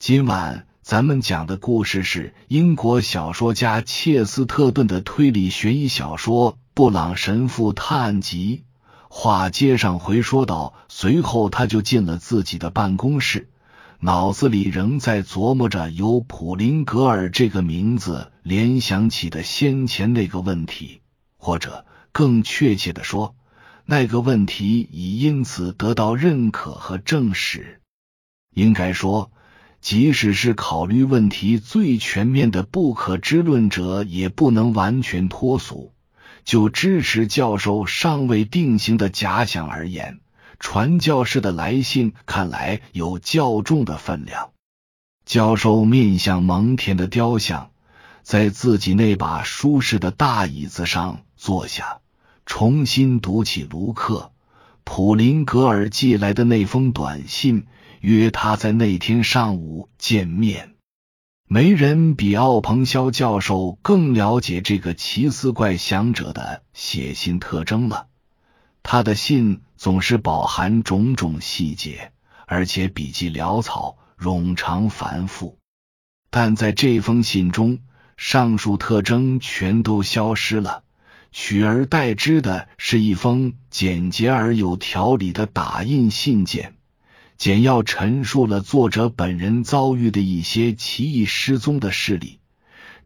今晚咱们讲的故事是英国小说家切斯特顿的推理悬疑小说《布朗神父探案集》。话接上回说到，随后他就进了自己的办公室，脑子里仍在琢磨着由普林格尔这个名字联想起的先前那个问题，或者更确切的说，那个问题已因此得到认可和证实。应该说，即使是考虑问题最全面的不可知论者，也不能完全脱俗。就支持教授尚未定型的假想而言，传教士的来信看来有较重的分量。教授面向蒙恬的雕像，在自己那把舒适的大椅子上坐下，重新读起卢克·普林格尔寄来的那封短信，约他在那天上午见面。没人比奥彭肖教授更了解这个奇思怪想者的写信特征了。他的信总是饱含种种细节，而且笔迹潦草、冗长繁复。但在这封信中，上述特征全都消失了，取而代之的是一封简洁而有条理的打印信件。简要陈述了作者本人遭遇的一些奇异失踪的事例，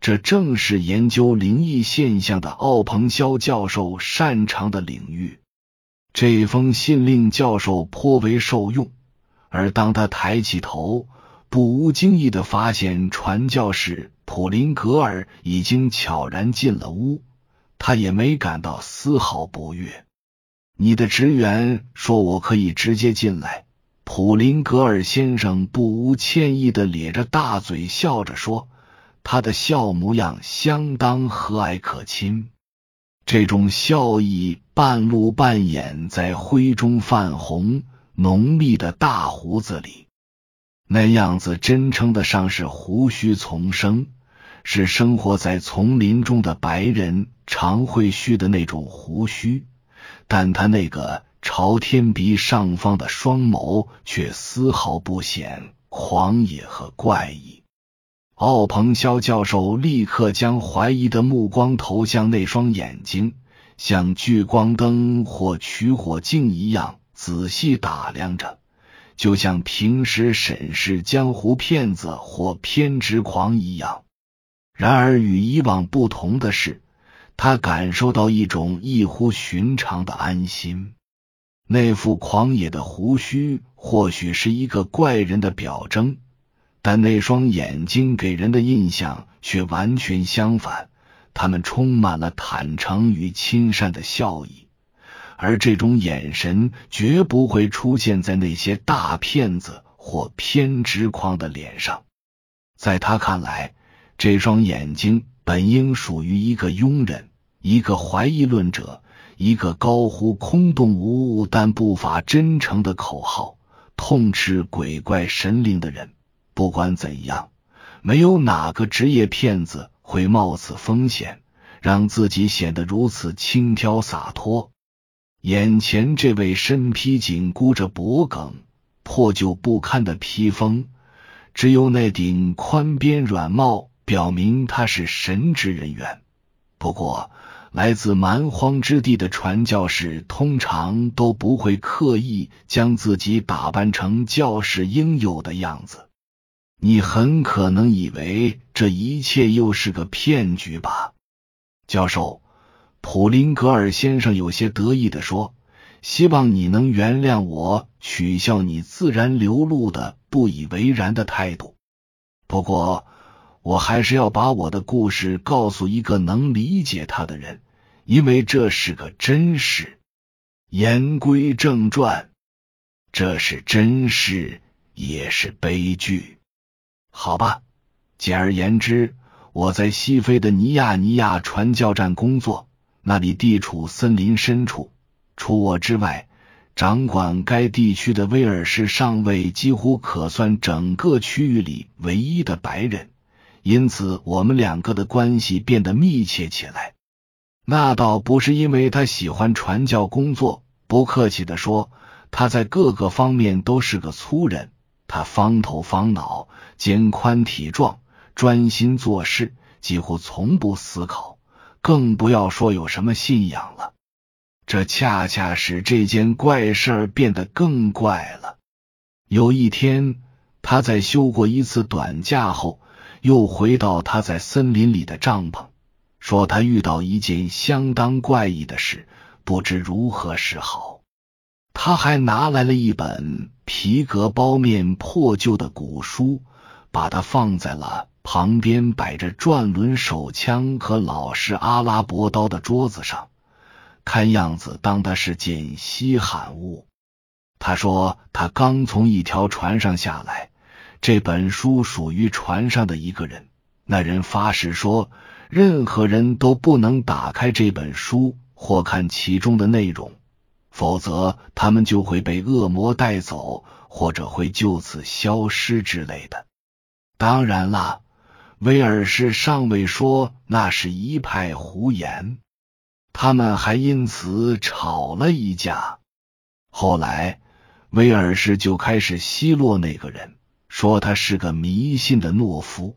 这正是研究灵异现象的奥彭肖教授擅长的领域。这封信令教授颇为受用，而当他抬起头，不无惊异的发现传教士普林格尔已经悄然进了屋，他也没感到丝毫不悦。你的职员说我可以直接进来。普林格尔先生不无歉意的咧着大嘴笑着说：“他的笑模样相当和蔼可亲，这种笑意半露半掩在灰中泛红、浓密的大胡子里，那样子真称得上是胡须丛生，是生活在丛林中的白人常会蓄的那种胡须，但他那个。”朝天鼻上方的双眸却丝毫不显狂野和怪异。奥彭肖教授立刻将怀疑的目光投向那双眼睛，像聚光灯或取火镜一样仔细打量着，就像平时审视江湖骗子或偏执狂一样。然而与以往不同的是，他感受到一种异乎寻常的安心。那副狂野的胡须或许是一个怪人的表征，但那双眼睛给人的印象却完全相反，他们充满了坦诚与亲善的笑意，而这种眼神绝不会出现在那些大骗子或偏执狂的脸上。在他看来，这双眼睛本应属于一个庸人，一个怀疑论者。一个高呼空洞无物但不乏真诚的口号，痛斥鬼怪神灵的人。不管怎样，没有哪个职业骗子会冒此风险，让自己显得如此轻佻洒脱。眼前这位身披紧箍着脖梗、破旧不堪的披风，只有那顶宽边软帽表明他是神职人员。不过。来自蛮荒之地的传教士通常都不会刻意将自己打扮成教士应有的样子。你很可能以为这一切又是个骗局吧，教授？普林格尔先生有些得意的说：“希望你能原谅我取笑你自然流露的不以为然的态度。不过，我还是要把我的故事告诉一个能理解他的人。”因为这是个真事。言归正传，这是真事，也是悲剧。好吧，简而言之，我在西非的尼亚尼亚传教站工作，那里地处森林深处。除我之外，掌管该地区的威尔士上尉几乎可算整个区域里唯一的白人，因此我们两个的关系变得密切起来。那倒不是因为他喜欢传教工作，不客气的说，他在各个方面都是个粗人。他方头方脑，肩宽体壮，专心做事，几乎从不思考，更不要说有什么信仰了。这恰恰使这件怪事儿变得更怪了。有一天，他在休过一次短假后，又回到他在森林里的帐篷，说他遇到一件相当怪异的事，不知如何是好。他还拿来了一本皮革包面破旧的古书，把它放在了旁边摆着转轮手枪和老式阿拉伯刀的桌子上。看样子，当的是件稀罕物。他说，他刚从一条船上下来，这本书属于船上的一个人。那人发誓说，任何人都不能打开这本书或看其中的内容，否则他们就会被恶魔带走，或者会就此消失之类的。当然了，威尔士上尉说那是一派胡言。他们还因此吵了一架。后来，威尔士就开始奚落那个人，说他是个迷信的懦夫。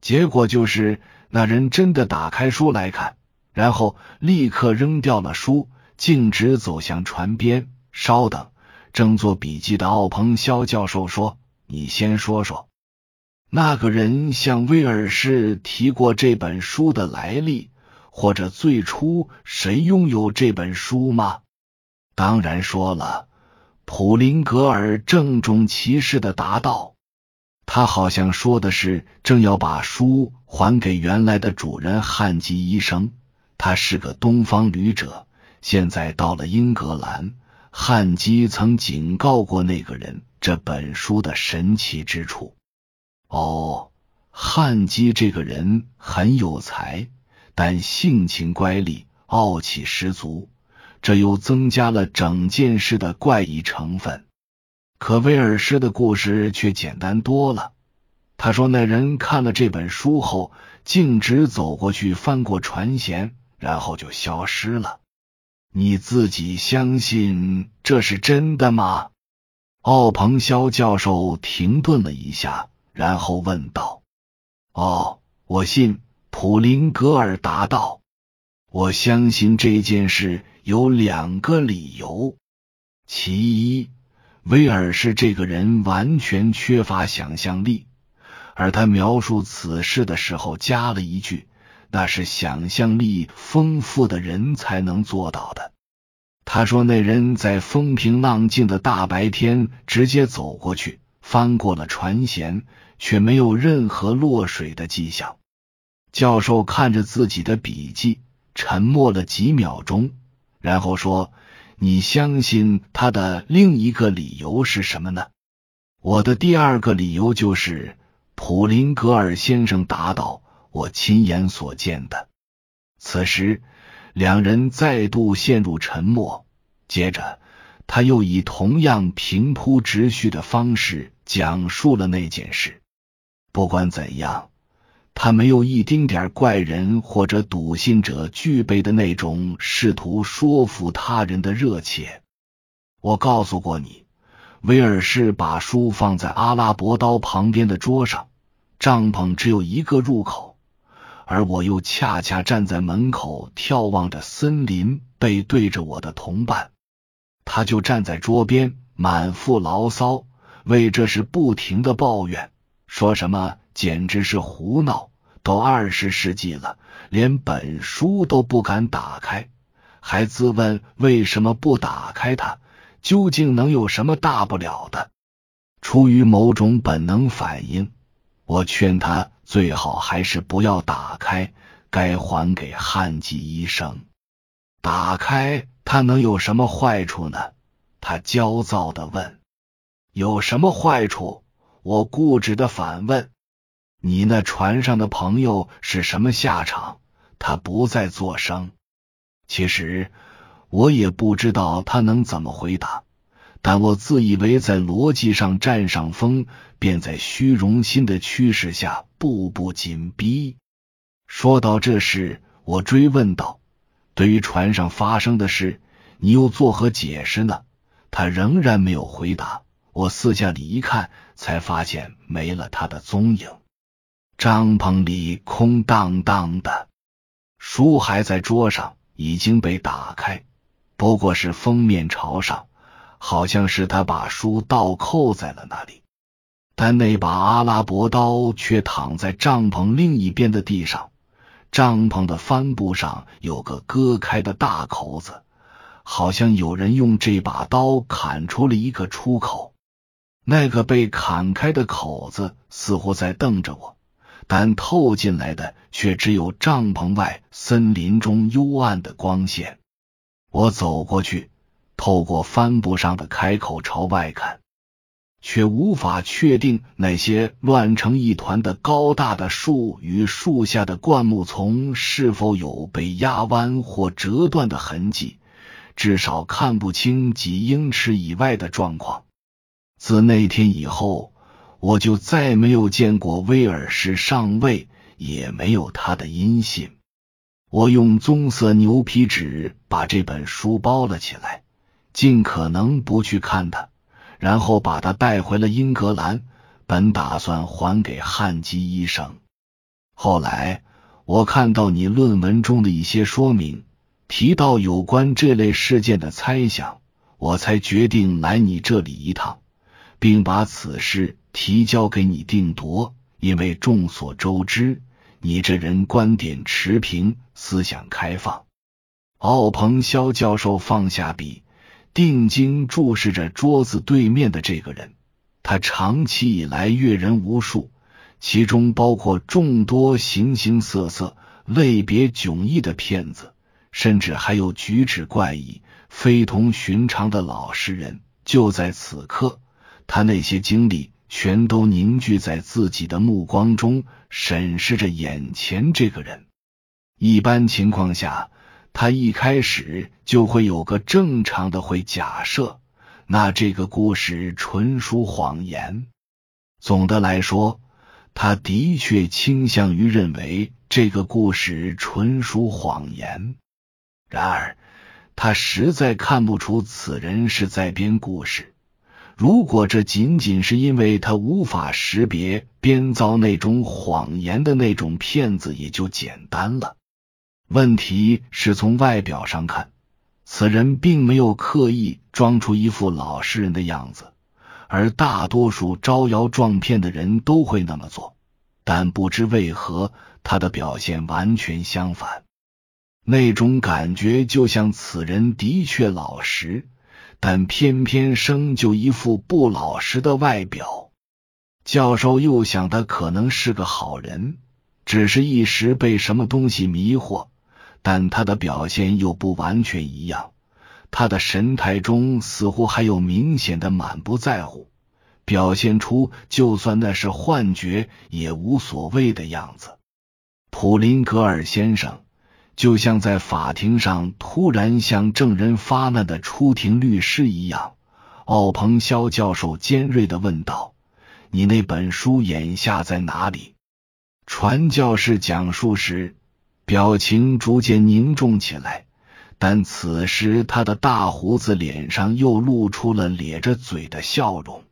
结果就是，那人真的打开书来看，然后立刻扔掉了书，径直走向船边。稍等，正做笔记的奥彭肖教授说：“你先说说，那个人向威尔士提过这本书的来历。”或者最初谁拥有这本书吗？当然说了，普林格尔郑重其事的答道：“他好像说的是正要把书还给原来的主人汉吉医生。他是个东方旅者，现在到了英格兰。汉基曾警告过那个人这本书的神奇之处。哦，汉基这个人很有才。”但性情乖戾，傲气十足，这又增加了整件事的怪异成分。可威尔士的故事却简单多了。他说，那人看了这本书后，径直走过去，翻过船舷，然后就消失了。你自己相信这是真的吗？奥彭肖教授停顿了一下，然后问道：“哦，我信。”普林格尔答道：“我相信这件事有两个理由。其一，威尔士这个人完全缺乏想象力，而他描述此事的时候加了一句：‘那是想象力丰富的人才能做到的。’他说，那人在风平浪静的大白天直接走过去，翻过了船舷，却没有任何落水的迹象。”教授看着自己的笔记，沉默了几秒钟，然后说：“你相信他的另一个理由是什么呢？”我的第二个理由就是普林格尔先生答道：“我亲眼所见的。”此时，两人再度陷入沉默。接着，他又以同样平铺直叙的方式讲述了那件事。不管怎样。他没有一丁点怪人或者笃信者具备的那种试图说服他人的热切。我告诉过你，威尔士把书放在阿拉伯刀旁边的桌上。帐篷只有一个入口，而我又恰恰站在门口，眺望着森林，背对着我的同伴。他就站在桌边，满腹牢骚，为这事不停的抱怨，说什么。简直是胡闹！都二十世纪了，连本书都不敢打开，还自问为什么不打开它？究竟能有什么大不了的？出于某种本能反应，我劝他最好还是不要打开，该还给汉季医生。打开它能有什么坏处呢？他焦躁的问。有什么坏处？我固执的反问。你那船上的朋友是什么下场？他不再作声。其实我也不知道他能怎么回答，但我自以为在逻辑上占上风，便在虚荣心的驱使下步步紧逼。说到这事，我追问道：“对于船上发生的事，你又作何解释呢？”他仍然没有回答。我四下里一看，才发现没了他的踪影。帐篷里空荡荡的，书还在桌上，已经被打开，不过是封面朝上，好像是他把书倒扣在了那里。但那把阿拉伯刀却躺在帐篷另一边的地上，帐篷的帆布上有个割开的大口子，好像有人用这把刀砍出了一个出口。那个被砍开的口子似乎在瞪着我。但透进来的却只有帐篷外森林中幽暗的光线。我走过去，透过帆布上的开口朝外看，却无法确定那些乱成一团的高大的树与树下的灌木丛是否有被压弯或折断的痕迹，至少看不清几英尺以外的状况。自那天以后。我就再没有见过威尔士上尉，也没有他的音信。我用棕色牛皮纸把这本书包了起来，尽可能不去看它，然后把它带回了英格兰，本打算还给汉基医生。后来我看到你论文中的一些说明，提到有关这类事件的猜想，我才决定来你这里一趟，并把此事。提交给你定夺，因为众所周知，你这人观点持平，思想开放。奥彭肖教授放下笔，定睛注视着桌子对面的这个人。他长期以来阅人无数，其中包括众多形形色色、类别迥异的骗子，甚至还有举止怪异、非同寻常的老实人。就在此刻，他那些经历。全都凝聚在自己的目光中，审视着眼前这个人。一般情况下，他一开始就会有个正常的会假设，那这个故事纯属谎言。总的来说，他的确倾向于认为这个故事纯属谎言。然而，他实在看不出此人是在编故事。如果这仅仅是因为他无法识别编造那种谎言的那种骗子，也就简单了。问题是从外表上看，此人并没有刻意装出一副老实人的样子，而大多数招摇撞骗的人都会那么做。但不知为何，他的表现完全相反，那种感觉就像此人的确老实。但偏偏生就一副不老实的外表。教授又想，他可能是个好人，只是一时被什么东西迷惑。但他的表现又不完全一样，他的神态中似乎还有明显的满不在乎，表现出就算那是幻觉也无所谓的样子。普林格尔先生。就像在法庭上突然向证人发难的出庭律师一样，奥彭肖教授尖锐的问道：“你那本书眼下在哪里？”传教士讲述时，表情逐渐凝重起来，但此时他的大胡子脸上又露出了咧着嘴的笑容。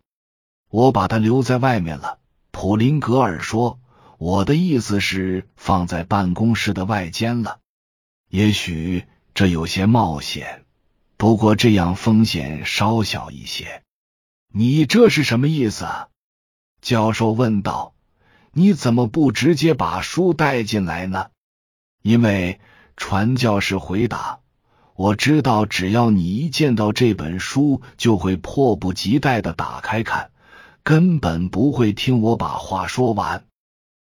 我把他留在外面了，普林格尔说：“我的意思是放在办公室的外间了。”也许这有些冒险，不过这样风险稍小一些。你这是什么意思？教授问道。你怎么不直接把书带进来呢？因为传教士回答：“我知道，只要你一见到这本书，就会迫不及待的打开看，根本不会听我把话说完。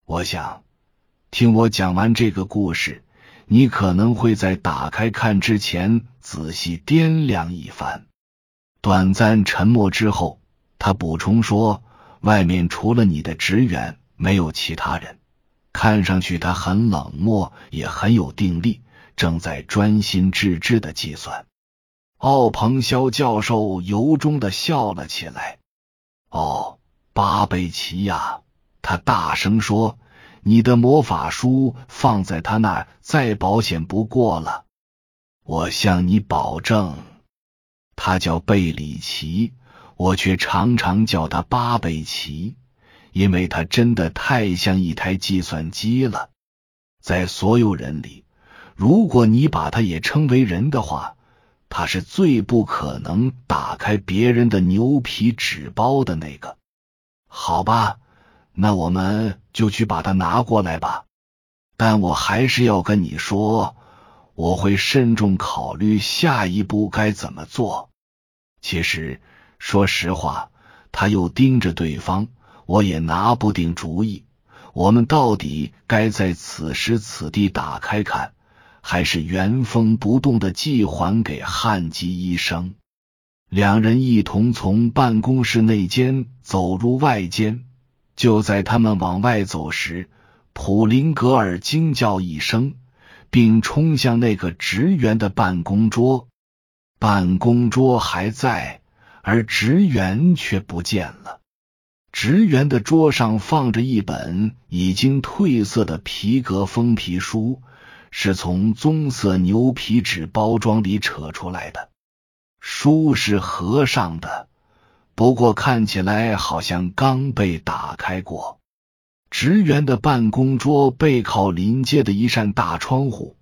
我想听我讲完这个故事。”你可能会在打开看之前仔细掂量一番。短暂沉默之后，他补充说：“外面除了你的职员，没有其他人。看上去他很冷漠，也很有定力，正在专心致志的计算。”奥彭肖教授由衷的笑了起来。“哦，巴贝奇呀！”他大声说。你的魔法书放在他那儿，再保险不过了。我向你保证，他叫贝里奇。我却常常叫他巴贝奇，因为他真的太像一台计算机了。在所有人里，如果你把他也称为人的话，他是最不可能打开别人的牛皮纸包的那个。好吧，那我们就去把它拿过来吧。但我还是要跟你说，我会慎重考虑下一步该怎么做。其实，说实话，他又盯着对方，我也拿不定主意。我们到底该在此时此地打开看？还是原封不动的寄还给汉吉医生。两人一同从办公室内间走入外间。就在他们往外走时，普林格尔惊叫一声，并冲向那个职员的办公桌。办公桌还在，而职员却不见了。职员的桌上放着一本已经褪色的皮革封皮书。是从棕色牛皮纸包装里扯出来的，书是合上的，不过看起来好像刚被打开过。职员的办公桌背靠临街的一扇大窗户，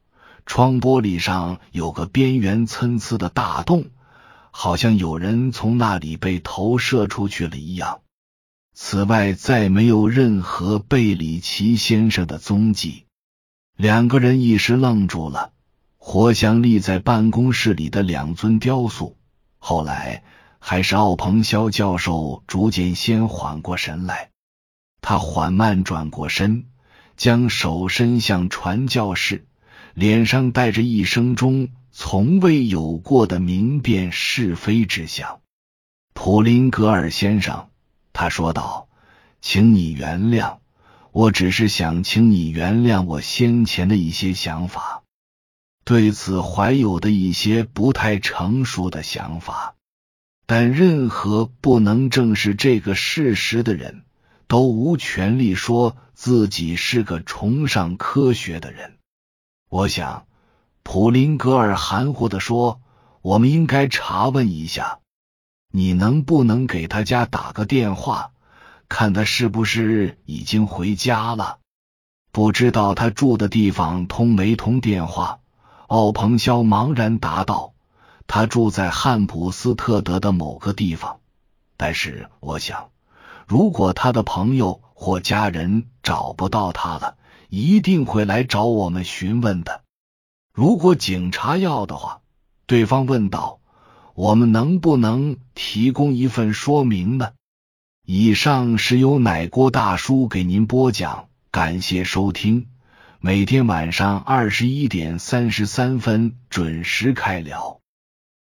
窗玻璃上有个边缘参差的大洞，好像有人从那里被投射出去了一样。此外，再没有任何贝里奇先生的踪迹。两个人一时愣住了，活像立在办公室里的两尊雕塑。后来，还是奥彭肖教授逐渐先缓过神来。他缓慢转过身，将手伸向传教士，脸上带着一生中从未有过的明辨是非之相。普林格尔先生，他说道：“请你原谅。”我只是想请你原谅我先前的一些想法，对此怀有的一些不太成熟的想法。但任何不能正视这个事实的人，都无权利说自己是个崇尚科学的人。我想，普林格尔含糊的说：“我们应该查问一下，你能不能给他家打个电话？”看他是不是已经回家了？不知道他住的地方通没通电话？奥彭肖茫然答道：“他住在汉普斯特德的某个地方。但是我想，如果他的朋友或家人找不到他了，一定会来找我们询问的。如果警察要的话，对方问道：我们能不能提供一份说明呢？”以上是由奶锅大叔给您播讲，感谢收听。每天晚上二十一点三十三分准时开聊。